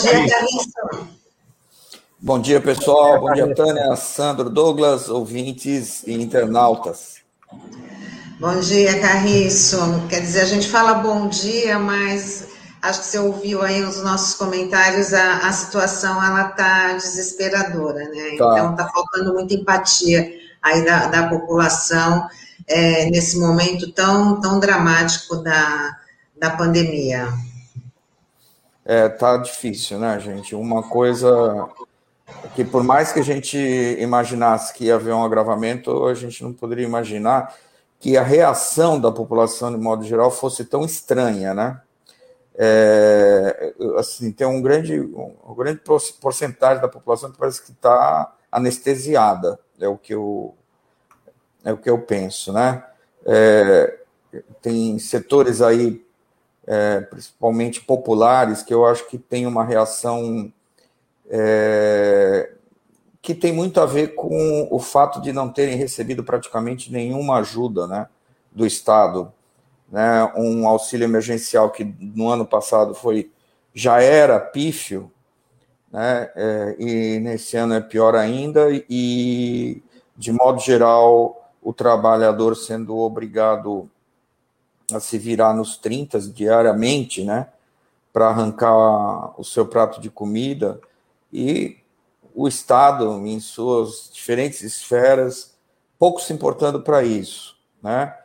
Dia Bom dia, pessoal. Bom dia, Tânia, Sandro, Douglas, ouvintes e internautas. Bom dia, Carriço. Quer dizer, a gente fala bom dia, mas acho que você ouviu aí nos nossos comentários, a, a situação ela tá desesperadora, né? Tá. Então tá faltando muita empatia aí da, da população é, nesse momento tão, tão dramático da, da pandemia. É, tá difícil, né, gente? Uma coisa que por mais que a gente imaginasse que ia haver um agravamento, a gente não poderia imaginar que a reação da população, de modo geral, fosse tão estranha, né? É, assim, tem um grande, um grande porcentagem da população que parece que está anestesiada, é o que eu, é o que eu penso, né? É, tem setores aí, é, principalmente populares, que eu acho que tem uma reação é, que tem muito a ver com o fato de não terem recebido praticamente nenhuma ajuda né, do Estado. Né, um auxílio emergencial que no ano passado foi já era pífio, né, é, e nesse ano é pior ainda, e de modo geral o trabalhador sendo obrigado a se virar nos 30 diariamente, né, para arrancar o seu prato de comida, e o Estado, em suas diferentes esferas, pouco se importando para isso, né?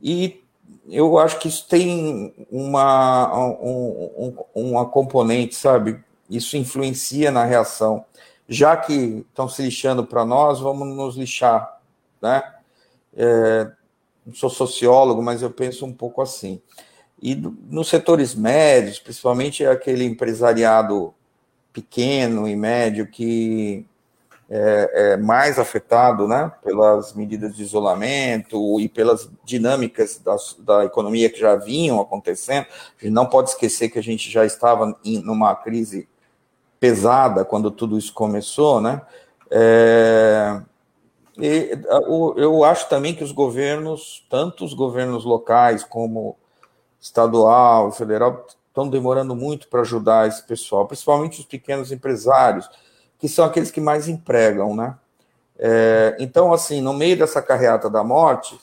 E eu acho que isso tem uma, um, um, uma componente, sabe? Isso influencia na reação. Já que estão se lixando para nós, vamos nos lixar, né? É, não sou sociólogo, mas eu penso um pouco assim. E nos setores médios, principalmente aquele empresariado pequeno e médio que é, é, mais afetado né, pelas medidas de isolamento e pelas dinâmicas da, da, economia que já vinham acontecendo. A gente não pode esquecer que a gente já estava em numa crise pesada quando tudo isso começou, né? É, e, eu acho também que os governos, tanto os governos locais como estadual, federal, estão demorando muito para ajudar esse pessoal, principalmente os pequenos empresários, que são aqueles que mais empregam, né? É, então, assim, no meio dessa carreata da morte,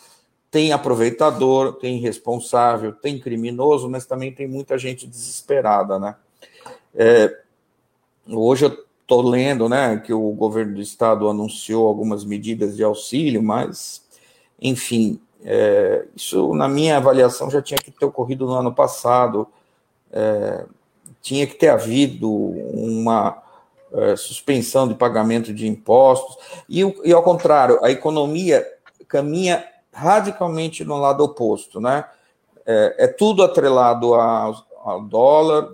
tem aproveitador, tem responsável, tem criminoso, mas também tem muita gente desesperada, né? É, hoje eu estou lendo, né, que o governo do estado anunciou algumas medidas de auxílio, mas, enfim, é, isso, na minha avaliação, já tinha que ter ocorrido no ano passado, é, tinha que ter havido uma é, suspensão de pagamento de impostos, e, e ao contrário, a economia caminha radicalmente no lado oposto, né? É, é tudo atrelado ao, ao, dólar,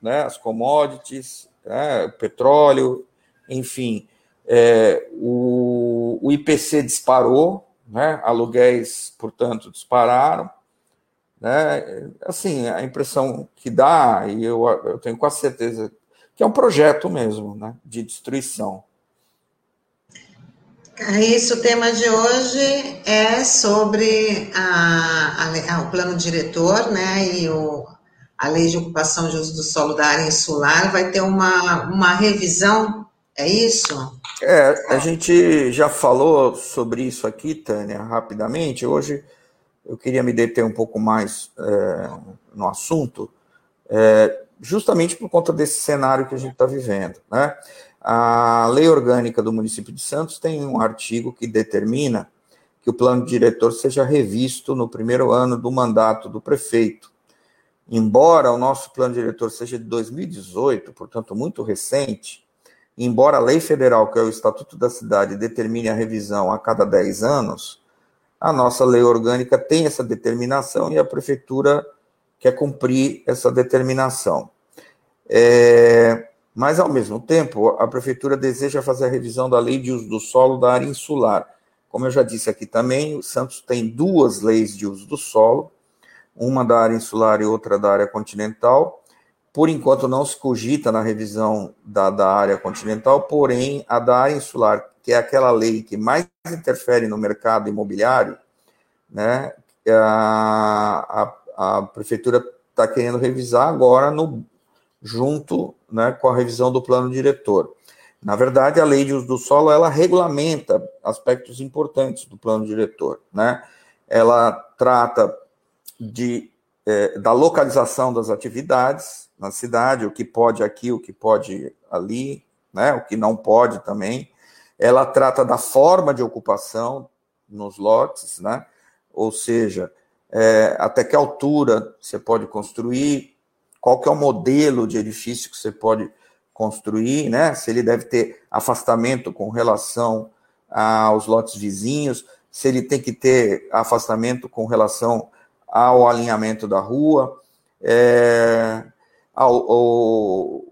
né? As commodities, né? petróleo, enfim, é, o, o IPC disparou, né? Aluguéis, portanto, dispararam. Né? Assim, a impressão que dá, e eu, eu tenho quase certeza que é um projeto mesmo né, de destruição. Isso, o tema de hoje é sobre a, a, o plano diretor né, e o, a lei de ocupação de uso do solo da área insular. Vai ter uma, uma revisão, é isso? É, a gente já falou sobre isso aqui, Tânia, rapidamente. Hoje eu queria me deter um pouco mais é, no assunto, é, justamente por conta desse cenário que a gente está vivendo. Né? A lei orgânica do município de Santos tem um artigo que determina que o plano diretor seja revisto no primeiro ano do mandato do prefeito. Embora o nosso plano diretor seja de 2018, portanto muito recente, embora a lei federal, que é o Estatuto da Cidade, determine a revisão a cada 10 anos, a nossa lei orgânica tem essa determinação e a prefeitura quer cumprir essa determinação. É, mas, ao mesmo tempo, a prefeitura deseja fazer a revisão da lei de uso do solo da área insular. Como eu já disse aqui também, o Santos tem duas leis de uso do solo, uma da área insular e outra da área continental. Por enquanto, não se cogita na revisão da, da área continental, porém, a da área insular que é aquela lei que mais interfere no mercado imobiliário, né, a, a, a prefeitura está querendo revisar agora no, junto né, com a revisão do plano diretor. Na verdade, a lei de uso do solo ela regulamenta aspectos importantes do plano diretor, né? Ela trata de é, da localização das atividades na cidade, o que pode aqui, o que pode ali, né? O que não pode também. Ela trata da forma de ocupação nos lotes, né? Ou seja, é, até que altura você pode construir, qual que é o modelo de edifício que você pode construir, né? Se ele deve ter afastamento com relação aos lotes vizinhos, se ele tem que ter afastamento com relação ao alinhamento da rua, é, ao, ao,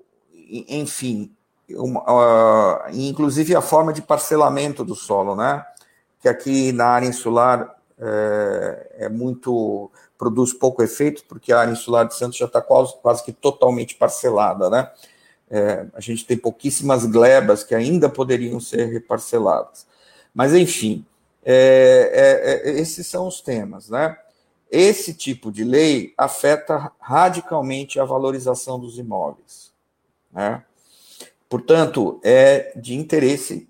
enfim, uma, uh, inclusive a forma de parcelamento do solo, né? Que aqui na área insular é, é muito produz pouco efeito, porque a área insular de Santos já está quase, quase que totalmente parcelada, né? É, a gente tem pouquíssimas glebas que ainda poderiam ser reparceladas. Mas, enfim, é, é, é, esses são os temas, né? Esse tipo de lei afeta radicalmente a valorização dos imóveis. Né? Portanto, é de interesse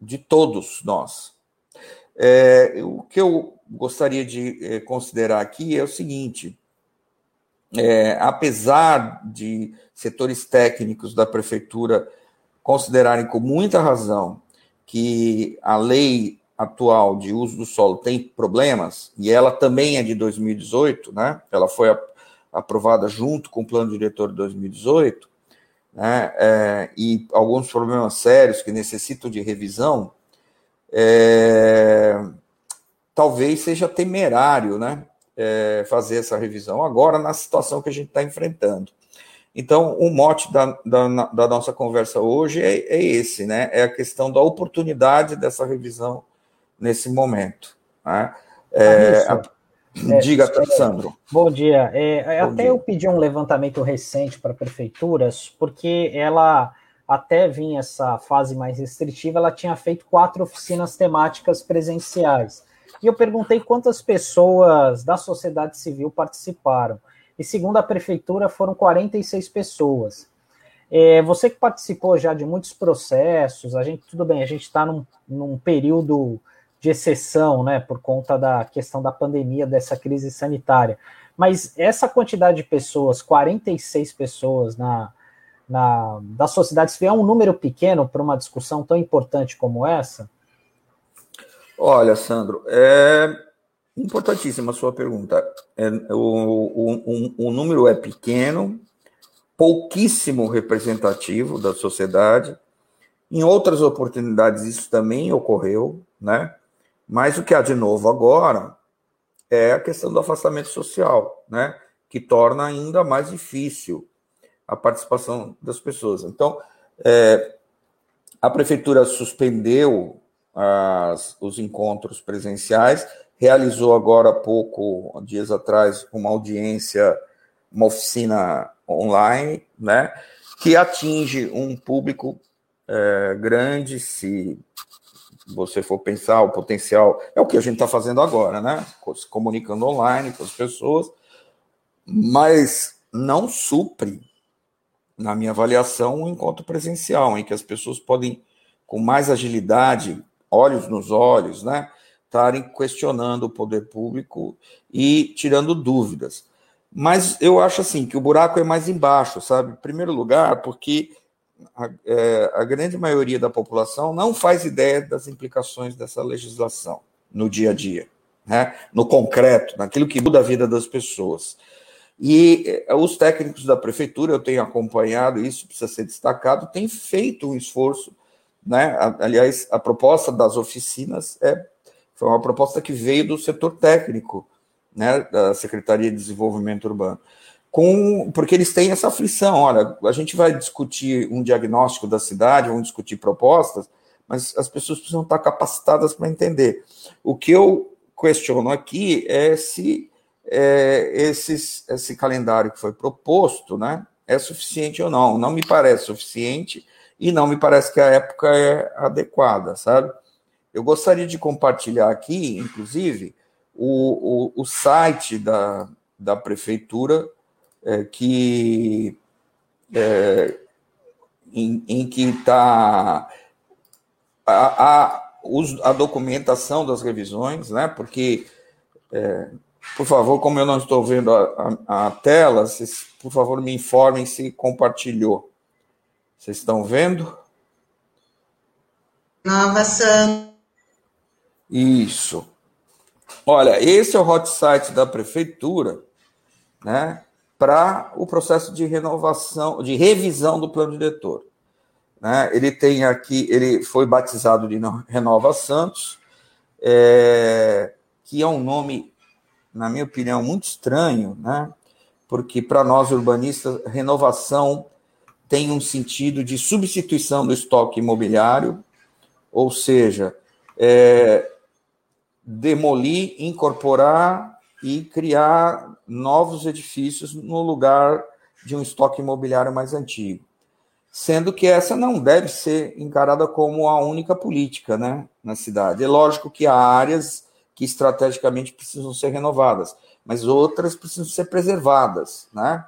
de todos nós. É, o que eu gostaria de é, considerar aqui é o seguinte: é, apesar de setores técnicos da prefeitura considerarem com muita razão que a lei atual de uso do solo tem problemas, e ela também é de 2018, né? Ela foi aprovada junto com o plano diretor de 2018, né? É, e alguns problemas sérios que necessitam de revisão, é, talvez seja temerário, né? É, fazer essa revisão agora na situação que a gente está enfrentando. Então, o mote da, da, da nossa conversa hoje é, é, esse, né? É a questão da oportunidade dessa revisão nesse momento. Né? É, a, é, diga, é, Sandro. Bom dia. É, bom até dia. eu pedi um levantamento recente para prefeituras, porque ela até vinha essa fase mais restritiva, ela tinha feito quatro oficinas temáticas presenciais. E eu perguntei quantas pessoas da sociedade civil participaram e segundo a prefeitura foram 46 pessoas. É, você que participou já de muitos processos, a gente, tudo bem, a gente está num, num período de exceção, né, por conta da questão da pandemia, dessa crise sanitária. Mas essa quantidade de pessoas, 46 pessoas na, na da sociedade civil, é um número pequeno para uma discussão tão importante como essa? Olha, Sandro, é Importantíssima a sua pergunta. É, o, o, o, o número é pequeno, pouquíssimo representativo da sociedade. Em outras oportunidades isso também ocorreu, né? Mas o que há de novo agora é a questão do afastamento social, né? Que torna ainda mais difícil a participação das pessoas. Então, é, a prefeitura suspendeu as, os encontros presenciais realizou agora há pouco, dias atrás, uma audiência, uma oficina online, né, que atinge um público é, grande, se você for pensar o potencial, é o que a gente está fazendo agora, né, se comunicando online com as pessoas, mas não supre, na minha avaliação, um encontro presencial, em que as pessoas podem, com mais agilidade, olhos nos olhos, né, estarem questionando o poder público e tirando dúvidas. Mas eu acho assim que o buraco é mais embaixo, sabe? Em primeiro lugar, porque a, é, a grande maioria da população não faz ideia das implicações dessa legislação no dia a dia, né? no concreto, naquilo que muda a vida das pessoas. E é, os técnicos da prefeitura, eu tenho acompanhado isso, precisa ser destacado, têm feito um esforço. Né? Aliás, a proposta das oficinas é foi uma proposta que veio do setor técnico, né, da Secretaria de Desenvolvimento Urbano. Com, porque eles têm essa aflição, olha, a gente vai discutir um diagnóstico da cidade, vamos discutir propostas, mas as pessoas precisam estar capacitadas para entender. O que eu questiono aqui é se é, esses, esse calendário que foi proposto né, é suficiente ou não. Não me parece suficiente e não me parece que a época é adequada, sabe? Eu gostaria de compartilhar aqui, inclusive, o, o, o site da, da prefeitura, é, que é, em, em, que está a, a, a, documentação das revisões, né? Porque, é, por favor, como eu não estou vendo a, a, a tela, vocês, por favor, me informem se compartilhou. Vocês estão vendo? Nova Santa. Isso. Olha, esse é o hot site da prefeitura, né? Para o processo de renovação, de revisão do plano diretor. Né? Ele tem aqui, ele foi batizado de Renova Santos, é, que é um nome, na minha opinião, muito estranho, né? Porque para nós urbanistas, renovação tem um sentido de substituição do estoque imobiliário, ou seja, é, demolir, incorporar e criar novos edifícios no lugar de um estoque imobiliário mais antigo. Sendo que essa não deve ser encarada como a única política né, na cidade. É lógico que há áreas que estrategicamente precisam ser renovadas, mas outras precisam ser preservadas. Né?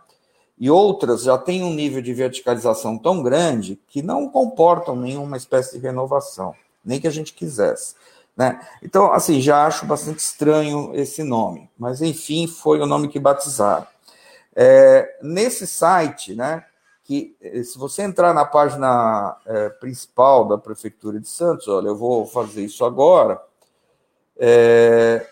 E outras já têm um nível de verticalização tão grande que não comportam nenhuma espécie de renovação, nem que a gente quisesse. Né? Então, assim, já acho bastante estranho esse nome, mas enfim, foi o nome que batizaram. É, nesse site, né, que eh, se você entrar na página é, principal da Prefeitura de Santos, olha, eu vou fazer isso agora, é,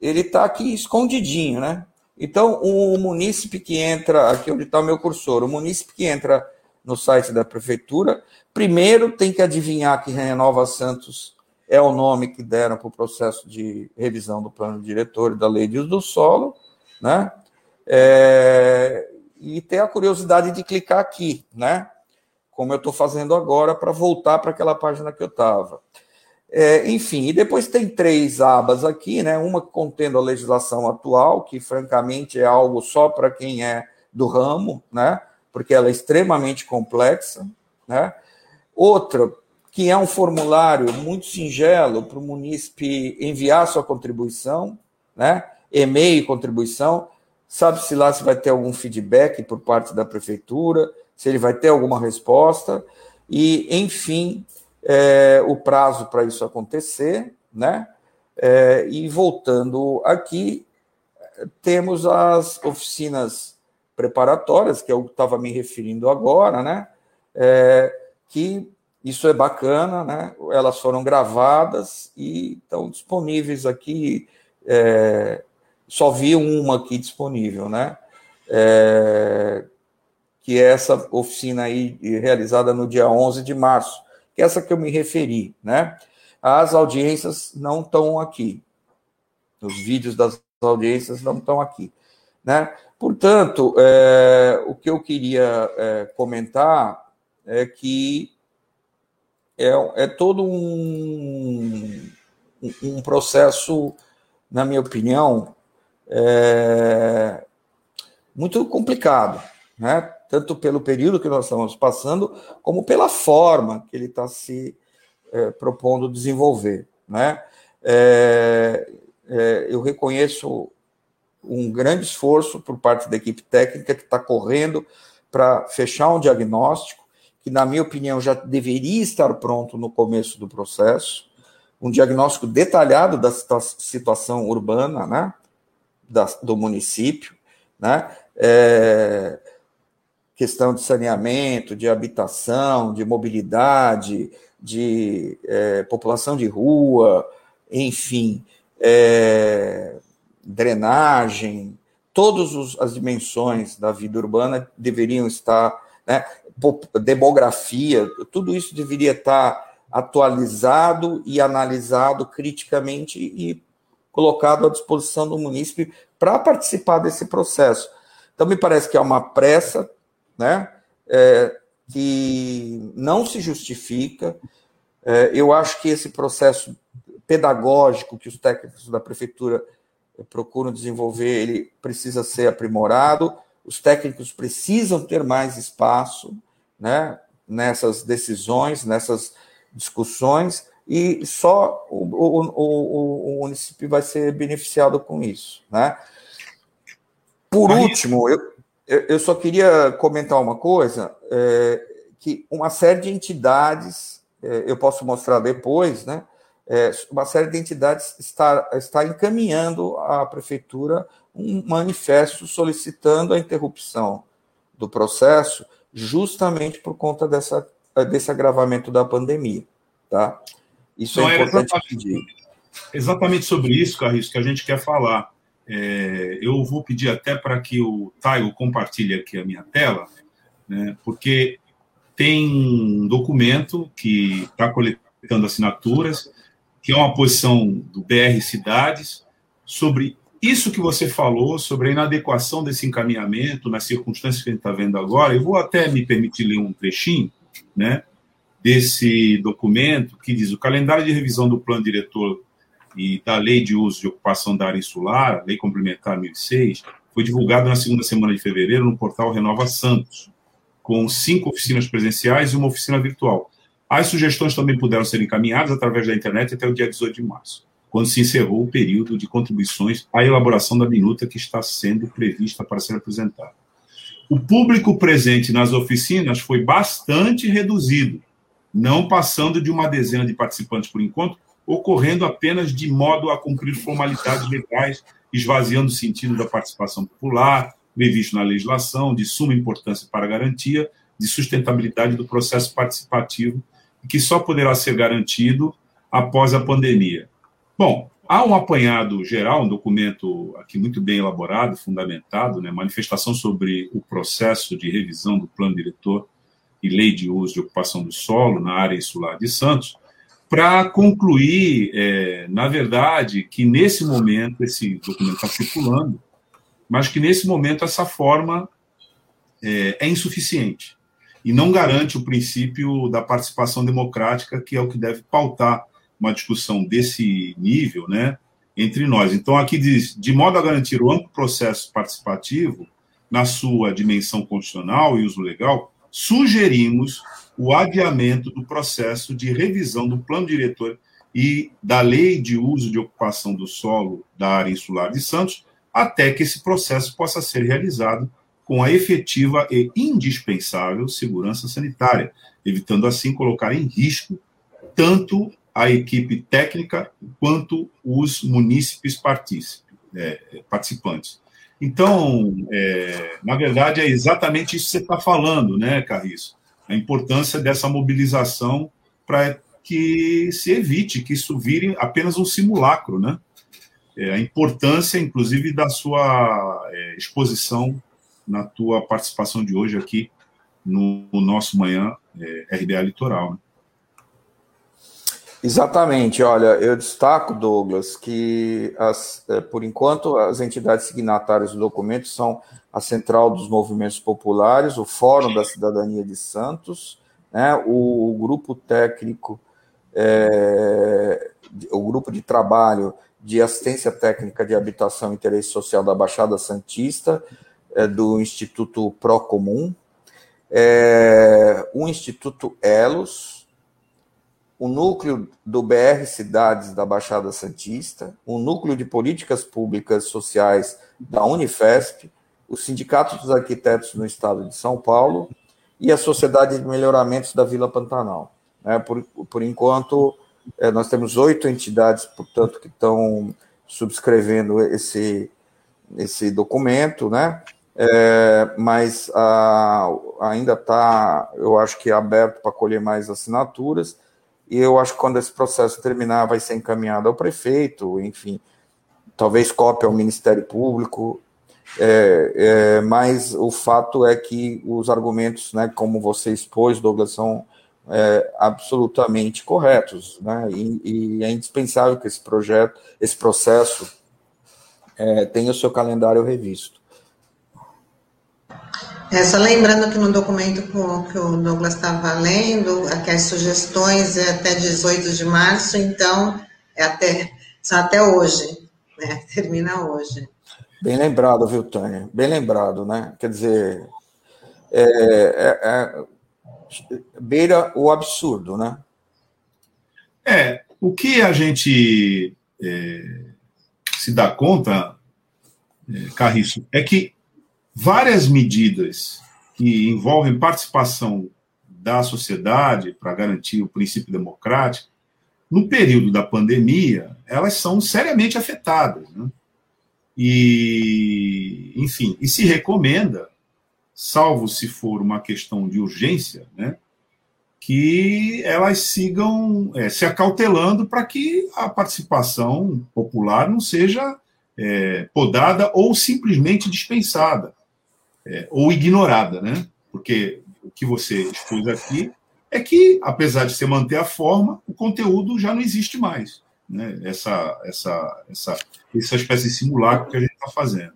ele está aqui escondidinho, né? Então, o munícipe que entra, aqui onde está o meu cursor, o munícipe que entra no site da Prefeitura, primeiro tem que adivinhar que Renova Santos é o nome que deram para o processo de revisão do plano diretor e da lei de uso do solo, né? É, e ter a curiosidade de clicar aqui, né? Como eu estou fazendo agora para voltar para aquela página que eu estava. É, enfim, e depois tem três abas aqui, né? Uma contendo a legislação atual, que francamente é algo só para quem é do ramo, né? Porque ela é extremamente complexa, né? Outra que é um formulário muito singelo para o munícipe enviar sua contribuição, né? E-mail contribuição. Sabe-se lá se vai ter algum feedback por parte da prefeitura, se ele vai ter alguma resposta, e, enfim, é, o prazo para isso acontecer, né? É, e voltando aqui, temos as oficinas preparatórias, que eu estava me referindo agora, né? É, que isso é bacana, né? Elas foram gravadas e estão disponíveis aqui. É, só vi uma aqui disponível, né? É, que é essa oficina aí realizada no dia 11 de março, que é essa que eu me referi, né? As audiências não estão aqui. Os vídeos das audiências não estão aqui, né? Portanto, é, o que eu queria é, comentar é que é, é todo um, um processo, na minha opinião, é, muito complicado, né? tanto pelo período que nós estamos passando, como pela forma que ele está se é, propondo desenvolver. Né? É, é, eu reconheço um grande esforço por parte da equipe técnica que está correndo para fechar um diagnóstico, que, na minha opinião, já deveria estar pronto no começo do processo, um diagnóstico detalhado da situação urbana né, da, do município, né, é, questão de saneamento, de habitação, de mobilidade, de é, população de rua, enfim, é, drenagem, todas as dimensões da vida urbana deveriam estar né? Demografia, tudo isso deveria estar atualizado e analisado criticamente e colocado à disposição do munícipe para participar desse processo. Então, me parece que é uma pressa, né, é, que não se justifica. É, eu acho que esse processo pedagógico que os técnicos da prefeitura procuram desenvolver, ele precisa ser aprimorado os técnicos precisam ter mais espaço né, nessas decisões, nessas discussões, e só o, o, o, o município vai ser beneficiado com isso. Né? Por último, eu, eu só queria comentar uma coisa, é, que uma série de entidades, é, eu posso mostrar depois, né? É, uma série de entidades está, está encaminhando à prefeitura um manifesto solicitando a interrupção do processo, justamente por conta dessa, desse agravamento da pandemia, tá? Isso é importante é pedir. Exatamente sobre isso, Carlos, que a gente quer falar. É, eu vou pedir até para que o Taigo compartilhe aqui a minha tela, né, porque tem um documento que está coletando assinaturas, que é uma posição do BR Cidades, sobre isso que você falou, sobre a inadequação desse encaminhamento nas circunstâncias que a gente está vendo agora. Eu vou até me permitir ler um trechinho né, desse documento que diz: o calendário de revisão do plano diretor e da Lei de Uso de Ocupação da Área Insular, Lei Complementar 1006, foi divulgado na segunda semana de fevereiro no portal Renova Santos, com cinco oficinas presenciais e uma oficina virtual. As sugestões também puderam ser encaminhadas através da internet até o dia 18 de março, quando se encerrou o período de contribuições à elaboração da minuta que está sendo prevista para ser apresentada. O público presente nas oficinas foi bastante reduzido, não passando de uma dezena de participantes por encontro, ocorrendo apenas de modo a cumprir formalidades legais, esvaziando o sentido da participação popular, previsto na legislação, de suma importância para a garantia de sustentabilidade do processo participativo, que só poderá ser garantido após a pandemia. Bom, há um apanhado geral, um documento aqui muito bem elaborado, fundamentado, né, manifestação sobre o processo de revisão do plano diretor e lei de uso de ocupação do solo na área insular de Santos, para concluir, é, na verdade, que nesse momento esse documento está circulando, mas que nesse momento essa forma é, é, insuficiente e não garante o princípio da participação democrática, que é o que deve pautar uma discussão desse nível, né, entre nós. Então, aqui diz, de modo a garantir o amplo processo participativo na sua dimensão constitucional e uso legal, sugerimos o adiamento do processo de revisão do plano diretor e da lei de uso de ocupação do solo da área insular de Santos, até que esse processo possa ser realizado com a efetiva e indispensável segurança sanitária, evitando assim colocar em risco tanto a equipe técnica quanto os munícipes é, participantes. Então, é, na verdade, é exatamente isso que você está falando, né, Carriço? a importância dessa mobilização para que se evite que isso vire apenas um simulacro, né? É, a importância, inclusive, da sua é, exposição na tua participação de hoje aqui no, no nosso manhã é, RBA Litoral. Né? Exatamente. Olha, eu destaco, Douglas, que as, é, por enquanto as entidades signatárias do documento são a Central dos Movimentos Populares, o Fórum da Cidadania de Santos, né, o, o grupo técnico, é, o grupo de trabalho de assistência técnica de habitação e interesse social da Baixada Santista, é, do Instituto Procomum, é, o Instituto Elos, o núcleo do BR Cidades da Baixada Santista, o núcleo de políticas públicas sociais da Unifesp, o Sindicato dos Arquitetos no Estado de São Paulo e a Sociedade de Melhoramentos da Vila Pantanal. É, por, por enquanto, é, nós temos oito entidades, portanto, que estão subscrevendo esse, esse documento, né? É, mas a, ainda está, eu acho que aberto para colher mais assinaturas e eu acho que quando esse processo terminar, vai ser encaminhado ao prefeito, enfim, talvez cópia ao Ministério Público, é, é, mas o fato é que os argumentos, né, como você expôs, Douglas, são é, absolutamente corretos, né, e, e, é indispensável que esse projeto, esse processo é, tenha o seu calendário revisto. É, só lembrando que no documento que o Douglas estava lendo, aqui as sugestões é até 18 de março, então é até, são até hoje, né? Termina hoje. Bem lembrado, viu, Tânia? Bem lembrado, né? Quer dizer, é, é, é, beira o absurdo, né? É, o que a gente é, se dá conta, é, Carriço, é que várias medidas que envolvem participação da sociedade para garantir o princípio democrático, no período da pandemia, elas são seriamente afetadas. Né? E, enfim, e se recomenda, salvo se for uma questão de urgência, né, que elas sigam é, se acautelando para que a participação popular não seja é, podada ou simplesmente dispensada é, ou ignorada, né? Porque o que você expôs aqui é que, apesar de você manter a forma, o conteúdo já não existe mais. Né? Essa, essa, essa, essa espécie de simulacro que a gente está fazendo.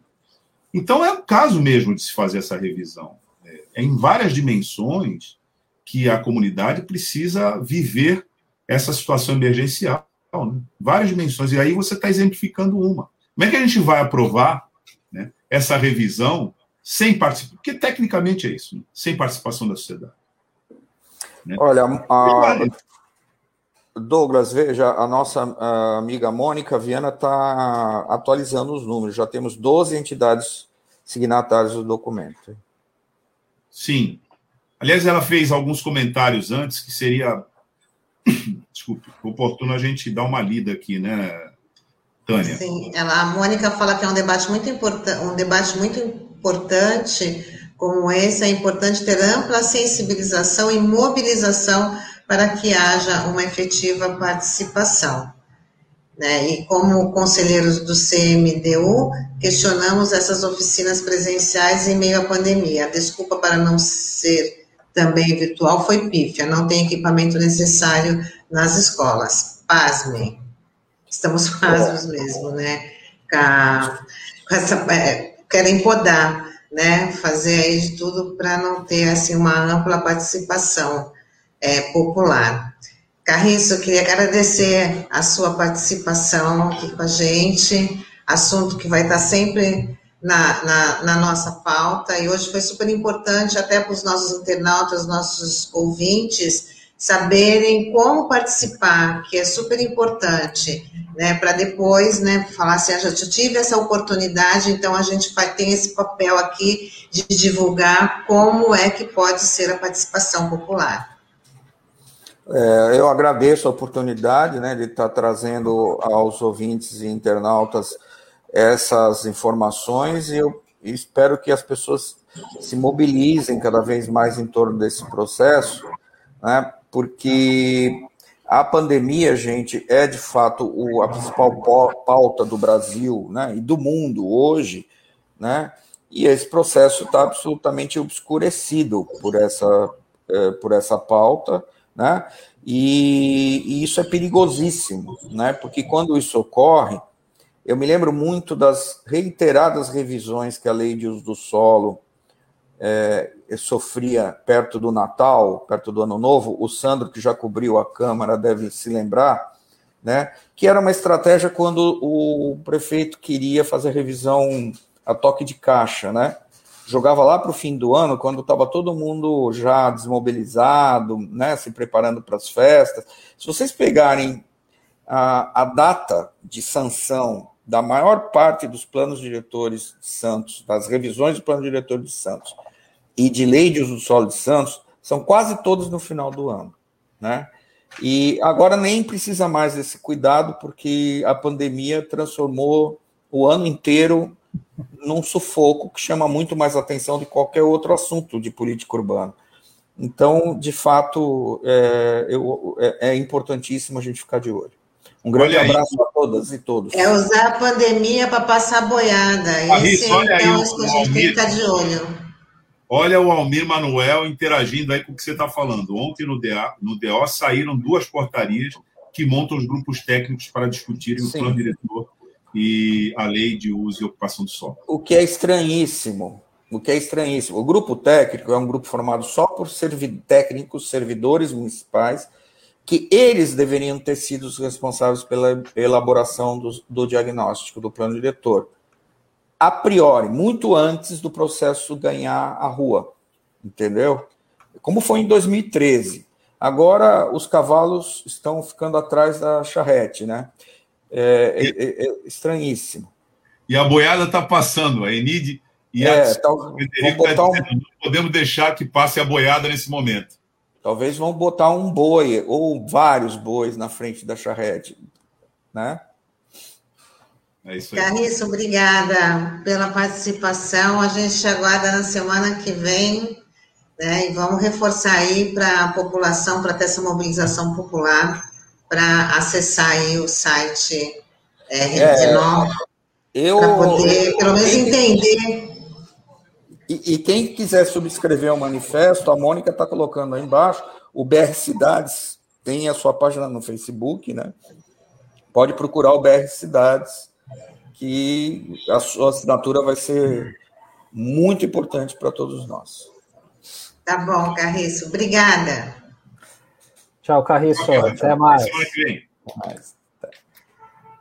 Então, é o caso mesmo de se fazer essa revisão. É, é em várias dimensões que a comunidade precisa viver essa situação emergencial. Né? Várias dimensões. E aí você está exemplificando uma. Como é que a gente vai aprovar né, essa revisão sem participação? Porque tecnicamente é isso, né? sem participação da sociedade. Né? Olha, a... Douglas, veja, a nossa a amiga Mônica Viana está atualizando os números. Já temos 12 entidades signatárias do documento. Sim. Aliás, ela fez alguns comentários antes que seria, desculpe, oportuno a gente dar uma lida aqui, né, Tânia? Sim, ela, a Mônica fala que é um debate muito importante, um debate muito importante como esse, é importante ter ampla sensibilização e mobilização para que haja uma efetiva participação. Né? E como conselheiros do CMDU, questionamos essas oficinas presenciais em meio à pandemia. A desculpa para não ser também virtual foi pífia, não tem equipamento necessário nas escolas. Pasmem. Estamos pasmos mesmo, né? Com essa, é, querem podar né, fazer aí de tudo para não ter assim uma ampla participação é, popular. Carriço, eu queria agradecer a sua participação aqui com a gente, assunto que vai estar sempre na, na, na nossa pauta, e hoje foi super importante até para os nossos internautas, nossos ouvintes, saberem como participar, que é super importante, né, para depois, né, falar assim, ah, já tive essa oportunidade, então a gente tem esse papel aqui de divulgar como é que pode ser a participação popular. É, eu agradeço a oportunidade, né, de estar trazendo aos ouvintes e internautas essas informações e eu espero que as pessoas se mobilizem cada vez mais em torno desse processo, né, porque a pandemia, gente, é de fato o, a principal pauta do Brasil né, e do mundo hoje, né, e esse processo está absolutamente obscurecido por essa, é, por essa pauta, né, e, e isso é perigosíssimo, né, porque quando isso ocorre, eu me lembro muito das reiteradas revisões que a lei de uso do solo é, sofria perto do Natal, perto do Ano Novo, o Sandro, que já cobriu a Câmara, deve se lembrar, né, que era uma estratégia quando o prefeito queria fazer revisão a toque de caixa, né? Jogava lá para o fim do ano, quando estava todo mundo já desmobilizado, né, se preparando para as festas. Se vocês pegarem a, a data de sanção da maior parte dos planos diretores de Santos, das revisões do plano diretor de Santos, e de lei de uso do solo de Santos são quase todos no final do ano, né? E agora nem precisa mais desse cuidado, porque a pandemia transformou o ano inteiro num sufoco que chama muito mais atenção de qualquer outro assunto de política urbana. Então, de fato, é, eu, é, é importantíssimo a gente ficar de olho. Um grande abraço a todas e todos. É usar a pandemia para passar boiada. Esse, então, é isso que a gente tem que ficar de olho. Olha o Almir Manuel interagindo aí com o que você está falando. Ontem no, DA, no DO saíram duas portarias que montam os grupos técnicos para discutirem Sim. o plano diretor e a lei de uso e ocupação do solo. O que é estranhíssimo. O que é estranhíssimo. O grupo técnico é um grupo formado só por servi técnicos, servidores municipais, que eles deveriam ter sido os responsáveis pela elaboração do, do diagnóstico do plano diretor a priori, muito antes do processo ganhar a rua, entendeu? Como foi em 2013. Agora os cavalos estão ficando atrás da charrete, né? É, é, é, é estranhíssimo. E a boiada está passando. A Enid, E é, a tal, tá um... não podemos deixar que passe a boiada nesse momento. Talvez vão botar um boi ou vários bois na frente da charrete, né? É isso aí. Carriço, obrigada pela participação. A gente aguarda na semana que vem, né? E vamos reforçar aí para a população, para ter essa mobilização popular, para acessar aí o site é, é, para poder, pelo menos, entender. E, e, quem quiser subscrever o manifesto, a Mônica está colocando aí embaixo, o BR Cidades tem a sua página no Facebook, né? Pode procurar o BR Cidades que a sua assinatura vai ser muito importante para todos nós. Tá bom, Carriço. Obrigada. Tchau, Carriço. Até mais. Até mais.